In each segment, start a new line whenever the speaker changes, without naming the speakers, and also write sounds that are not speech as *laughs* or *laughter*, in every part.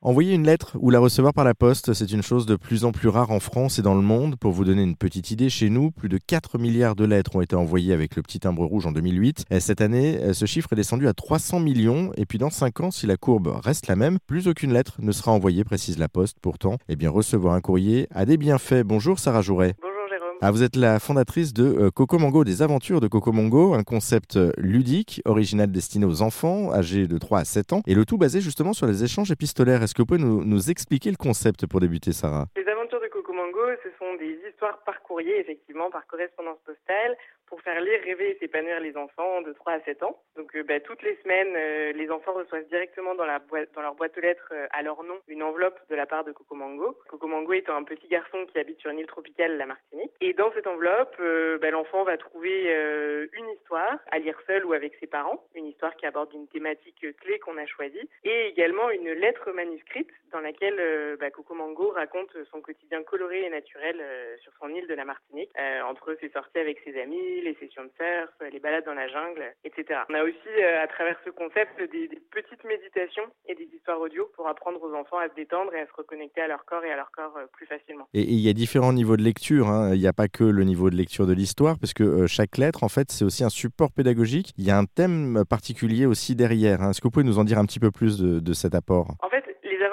Envoyer une lettre ou la recevoir par la poste, c'est une chose de plus en plus rare en France et dans le monde. Pour vous donner une petite idée, chez nous, plus de 4 milliards de lettres ont été envoyées avec le petit timbre rouge en 2008. Et cette année, ce chiffre est descendu à 300 millions. Et puis dans 5 ans, si la courbe reste la même, plus aucune lettre ne sera envoyée, précise la poste. Pourtant, eh bien, recevoir un courrier a des bienfaits. Bonjour Sarah Jouret. Ah, vous êtes la fondatrice de euh, Coco Mango, des aventures de Coco Mango, un concept euh, ludique, original destiné aux enfants âgés de 3 à 7 ans, et le tout basé justement sur les échanges épistolaires. Est-ce que vous pouvez nous, nous expliquer le concept pour débuter, Sarah?
Les aventures de Coco Mango, ce sont des histoires par courrier, effectivement, par correspondance postale, pour faire lire, rêver et s'épanouir les enfants de 3 à 7 ans. Donc euh, bah, toutes les semaines, euh, les enfants reçoivent directement dans, la boîte, dans leur boîte aux lettres euh, à leur nom une enveloppe de la part de Coco Mango. Coco Mango étant un petit garçon qui habite sur une île tropicale, la Martinique. Et dans cette enveloppe, bah, l'enfant va trouver une histoire à lire seul ou avec ses parents, une histoire qui aborde une thématique clé qu'on a choisie, et également une lettre manuscrite dans laquelle bah, Coco Mango raconte son quotidien coloré et naturel sur son île de la Martinique, entre ses sorties avec ses amis, les sessions de surf, les balades dans la jungle, etc. On a aussi, euh, à travers ce concept, des, petites méditations et des histoires audio pour apprendre aux enfants à se détendre et à se reconnecter à leur corps et à leur corps euh, plus facilement.
Et il y a différents niveaux de lecture. Hein. Il n'y a pas que le niveau de lecture de l'histoire, parce que euh, chaque lettre, en fait, c'est aussi un support pédagogique. Il y a un thème particulier aussi derrière. Hein. Est-ce que vous pouvez nous en dire un petit peu plus de, de cet apport?
En fait,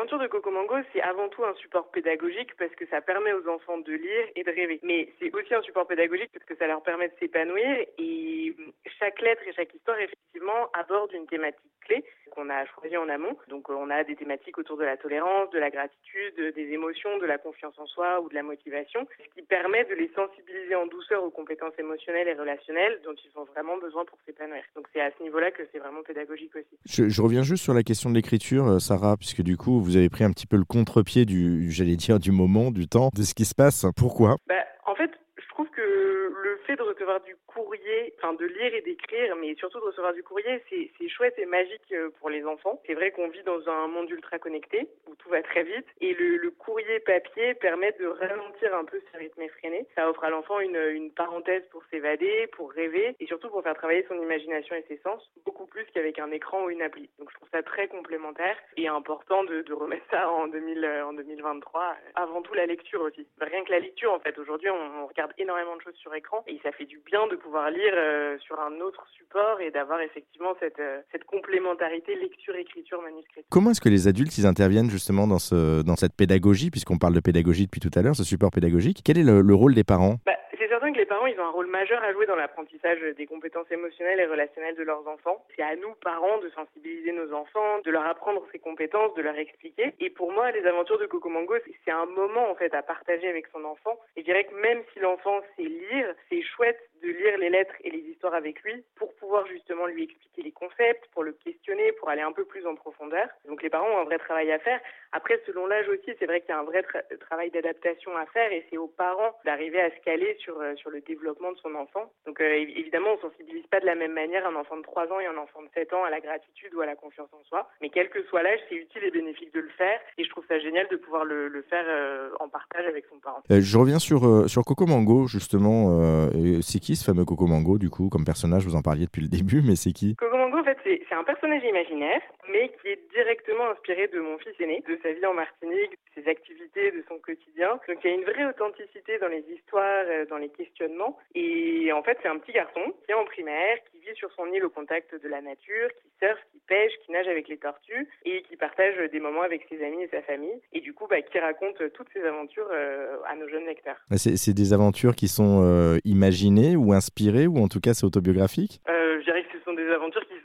les aventures de Coco Mango, c'est avant tout un support pédagogique parce que ça permet aux enfants de lire et de rêver. Mais c'est aussi un support pédagogique parce que ça leur permet de s'épanouir et chaque lettre et chaque histoire, effectivement, aborde une thématique clé qu'on a choisi en amont. Donc on a des thématiques autour de la tolérance, de la gratitude, des émotions, de la confiance en soi ou de la motivation, ce qui permet de les sensibiliser en douceur aux compétences émotionnelles et relationnelles dont ils ont vraiment besoin pour s'épanouir. Donc c'est à ce niveau-là que c'est vraiment pédagogique aussi.
Je, reviens juste sur la question de l'écriture, euh, Sarah, puisque du coup vous avez pris un petit peu le contre-pied du, j'allais dire, du moment, du temps, de ce qui se passe. Pourquoi?
Bah, En fait, je trouve que le de recevoir du courrier, enfin de lire et d'écrire, mais surtout de recevoir du courrier, c'est chouette et magique euh, pour les enfants. C'est vrai qu'on vit dans un monde ultra connecté où tout va très vite et le, courrier papier permet de ralentir un peu ce rythme effréné. Ça offre à l'enfant une, une parenthèse pour s'évader, pour rêver et surtout pour faire travailler son imagination et ses sens beaucoup plus qu'avec un écran ou une appli. Donc je trouve ça très complémentaire et important de, remettre ça en, 2000, euh, en 2023. Avant tout la lecture aussi. Rien que la lecture en fait. Aujourd'hui on, on regarde énormément de choses sur écran et ça fait du bien de pouvoir lire euh, sur un autre support et d'avoir effectivement cette, euh, cette complémentarité lecture-écriture-manuscrit.
Comment est-ce que les adultes ils interviennent justement dans, ce, dans cette pédagogie, puisqu'on parle de pédagogie depuis tout à l'heure, ce support pédagogique? Quel est le, rôle des parents?
Bah, que les parents, ils ont un rôle majeur à jouer dans l'apprentissage des compétences émotionnelles et relationnelles de leurs enfants. C'est à nous, parents, de sensibiliser nos enfants, de leur apprendre ces compétences, de leur expliquer. Et pour moi, les aventures de Coco Mango, c'est un moment, en fait, à partager avec son enfant. Et je dirais que même si l'enfant sait lire, c'est chouette de lire les lettres et les histoires avec lui pour pouvoir justement lui expliquer les concepts, pour le questionner, pour aller un peu plus en profondeur. Donc les parents ont un vrai travail à faire. Après, selon l'âge aussi, c'est vrai qu'il y a un vrai travail d'adaptation à faire et c'est aux parents d'arriver à se caler sur, euh, sur le développement de son enfant. Donc euh, évidemment, on sensibilise pas de la même manière un enfant de 3 ans et un enfant de 7 ans à la gratitude ou à la confiance en soi. Mais quel que soit l'âge, c'est utile et bénéfique de le faire et je trouve ça génial de pouvoir le, le faire euh, en partage avec son parent.
je reviens sur, sur Coco Mango, justement. c'est qui ce fameux Coco Mango, du coup, comme personnage Vous en parliez depuis le début, mais c'est qui?
C'est un personnage imaginaire, mais qui est directement inspiré de mon fils aîné, de sa vie en Martinique, de ses activités, de son quotidien. Donc il y a une vraie authenticité dans les histoires, euh, dans les questionnements. Et en fait, c'est un petit garçon qui est en primaire, qui vit sur son île au contact de la nature, qui surfe, qui pêche, qui nage avec les tortues et qui partage des moments avec ses amis et sa famille. Et du coup, bah, qui raconte toutes ses aventures euh, à nos jeunes lecteurs.
C'est des aventures qui sont euh, imaginées ou inspirées, ou en tout cas c'est autobiographique?
Euh, Je dirais que ce sont des aventures qui sont, qui sont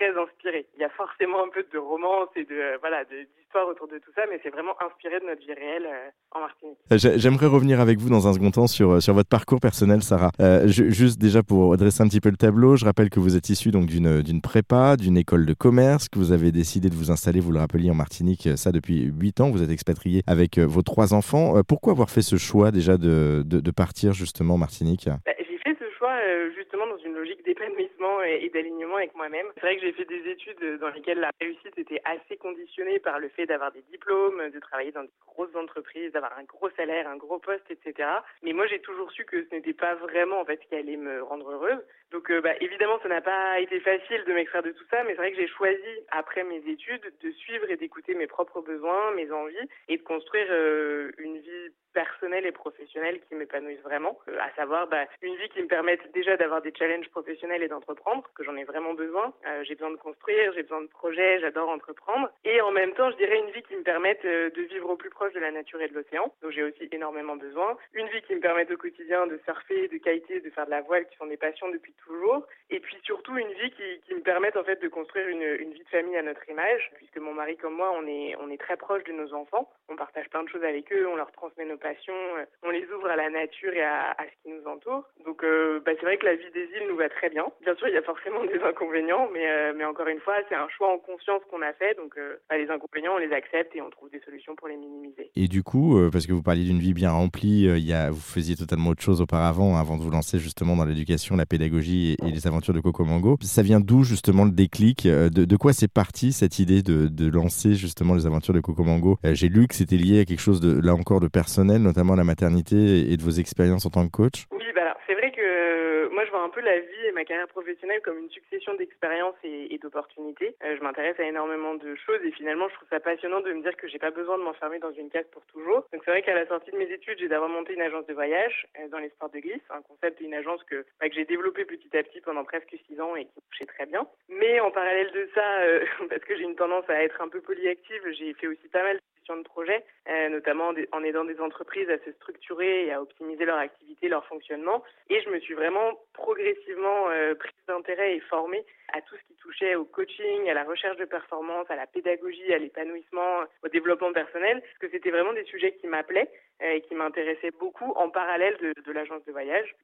très inspirées. Il y a forcément un peu de romance et de voilà d'histoire autour de tout ça, mais c'est vraiment inspiré de notre vie réelle en Martinique.
J'aimerais revenir avec vous dans un second temps sur, sur votre parcours personnel, Sarah. juste déjà pour dresser un petit peu le tableau, je rappelle que vous êtes issu donc d'une prépa, d'une école de commerce, que vous avez décidé de vous installer, vous le rappeliez, en Martinique, euh, ça depuis 8 ans. Vous êtes expatrié avec euh, vos trois enfants. Euh, pourquoi avoir fait ce choix déjà de, de, partir justement en Martinique?
Bah, choix justement dans une logique d'épanouissement et, d'alignement avec moi-même. C'est vrai que j'ai fait des études dans lesquelles la réussite était assez conditionnée par le fait d'avoir des diplômes, de travailler dans de grosses entreprises, d'avoir un gros salaire, un gros poste, etc. Mais moi, j'ai toujours su que ce n'était pas vraiment en fait ce qui allait me rendre heureuse. Donc, bah, évidemment, ça n'a pas été facile de m'extraire de tout ça, mais c'est vrai que j'ai choisi après mes études de suivre et d'écouter mes propres besoins, mes envies et de construire euh, une vie personnelle et professionnelle qui m'épanouissent vraiment, euh, à savoir bah, une vie qui me permette déjà d'avoir des challenges professionnels et d'entreprendre, que j'en ai vraiment besoin. Euh, j'ai besoin de construire, j'ai besoin de projets, j'adore entreprendre. Et en même temps, je dirais une vie qui me permette de vivre au plus proche de la nature et de l'océan, dont j'ai aussi énormément besoin. Une vie qui me permette au quotidien de surfer, de kiter, de faire de la voile, qui sont des passions depuis toujours. Et puis surtout une vie qui, me permette en fait de construire une, une vie de famille à notre image, puisque mon mari comme moi, on est, on est très proche de nos enfants. On partage plein de choses avec eux, on leur transmet nos passions, euh, on les ouvre à la nature et à, ce qui nous entoure. Donc euh, bah, c'est vrai que la vie des îles nous va très bien. Bien sûr, il y a forcément *laughs* des inconvénients, mais, euh, mais encore une fois, c'est un choix en conscience qu'on a fait. Donc bah, les inconvénients, on les accepte et on trouve des solutions pour les minimiser.
Et du coup, parce que vous parliez d'une vie bien remplie, il y a, vous faisiez totalement autre chose auparavant, avant de vous lancer justement dans l'éducation, la pédagogie et, les aventures de Coco Mango. Ça vient d'où justement le déclic de, de, quoi c'est parti cette idée de, de, lancer justement les aventures de Coco Mango? J'ai lu que c'était lié à quelque chose de là encore de personnel, notamment la maternité et de vos expériences en tant que coach
Oui, bah moi je vois un peu la vie et ma carrière professionnelle comme une succession d'expériences et, d'opportunités. Euh, je m'intéresse à énormément de choses et finalement je trouve ça passionnant de me dire que j'ai pas besoin de m'enfermer dans une case pour toujours. Donc c'est vrai qu'à la sortie de mes études, j'ai d'abord monté une agence de voyage euh, dans les sports de glisse, un concept et une agence que, bah, que j'ai développé petit à petit pendant presque six ans et qui marchait très bien. Mais en parallèle de ça, euh, *laughs* parce que j'ai une tendance à être un peu polyactive, j'ai fait aussi pas mal de projets, euh, notamment en aidant des entreprises à se structurer et à optimiser leur activité, leur fonctionnement. Et je me suis vraiment progressivement euh, prise d'intérêt et formée à tout ce qui touchait au coaching, à la recherche de performance, à la pédagogie, à l'épanouissement, au développement personnel, parce que c'était vraiment des sujets qui m'appelaient euh, et qui m'intéressaient beaucoup en parallèle de, de l'agence de voyage.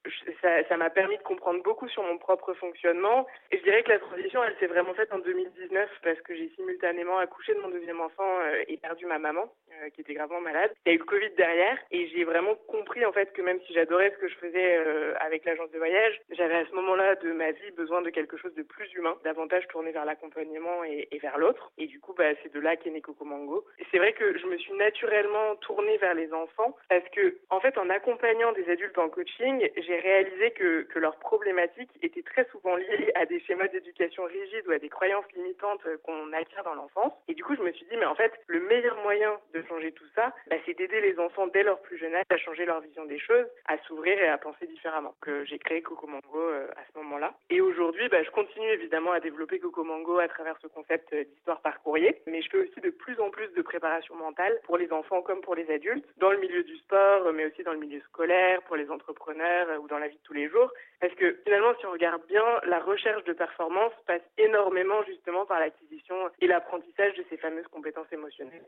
Ça m'a permis de comprendre beaucoup sur mon propre fonctionnement et je dirais que la transition, elle s'est vraiment faite en 2019 parce que j'ai simultanément accouché de mon deuxième enfant et perdu ma maman euh, qui était gravement malade. Il y a eu le Covid derrière et j'ai vraiment compris en fait que même si j'adorais ce que je faisais euh, avec l'agence de voyage, j'avais à ce moment-là de ma vie besoin de quelque chose de plus humain, davantage tourné vers l'accompagnement et, vers l'autre. Et du coup, bah, c'est de là qu'est né Coco Mango. C'est vrai que je me suis naturellement tournée vers les enfants parce que en fait, en accompagnant des adultes en coaching, j'ai réalisé que, que leurs problématiques étaient très souvent liées à des schémas d'éducation rigides ou à des croyances limitantes qu'on acquiert dans l'enfance. Et du coup, je me suis dit, mais en fait, le meilleur moyen de changer tout ça, bah, c'est d'aider les enfants dès leur plus jeune âge à changer leur vision des choses, à s'ouvrir et à penser différemment. Que j'ai créé Coco Mango euh, à ce moment-là. Et aujourd'hui, bah, je continue évidemment à développer Coco Mango à travers ce concept euh, d'histoire par courrier, mais je fais aussi de plus en plus de préparation mentale pour les enfants comme pour les adultes, dans le milieu du sport, mais aussi dans le milieu scolaire, pour les entrepreneurs euh, ou dans la vie de tous les jours. Parce que finalement, si on regarde bien, la recherche de performance passe énormément justement par l'acquisition et l'apprentissage de ces fameuses compétences émotionnelles.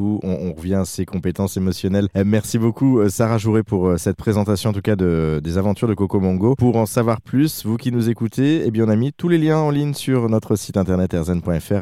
On, revient à ces compétences émotionnelles. Euh, merci beaucoup, euh, Sarah Jouré, pour euh, cette présentation, en tout cas, de, des aventures de Coco Mongo. Pour en savoir plus, vous qui nous écoutez, eh bien, on a mis tous les liens en ligne sur notre site internet erzen.fr